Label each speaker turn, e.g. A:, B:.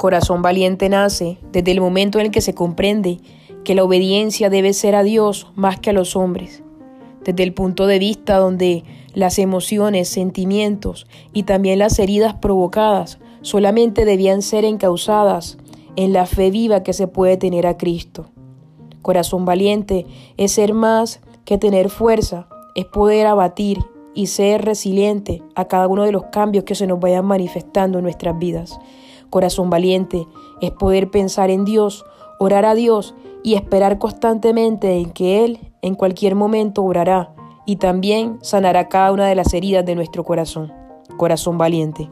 A: Corazón valiente nace desde el momento en el que se comprende que la obediencia debe ser a Dios más que a los hombres, desde el punto de vista donde las emociones, sentimientos y también las heridas provocadas solamente debían ser encausadas en la fe viva que se puede tener a Cristo. Corazón valiente es ser más que tener fuerza, es poder abatir y ser resiliente a cada uno de los cambios que se nos vayan manifestando en nuestras vidas. Corazón valiente es poder pensar en Dios, orar a Dios y esperar constantemente en que Él en cualquier momento orará y también sanará cada una de las heridas de nuestro corazón. Corazón valiente.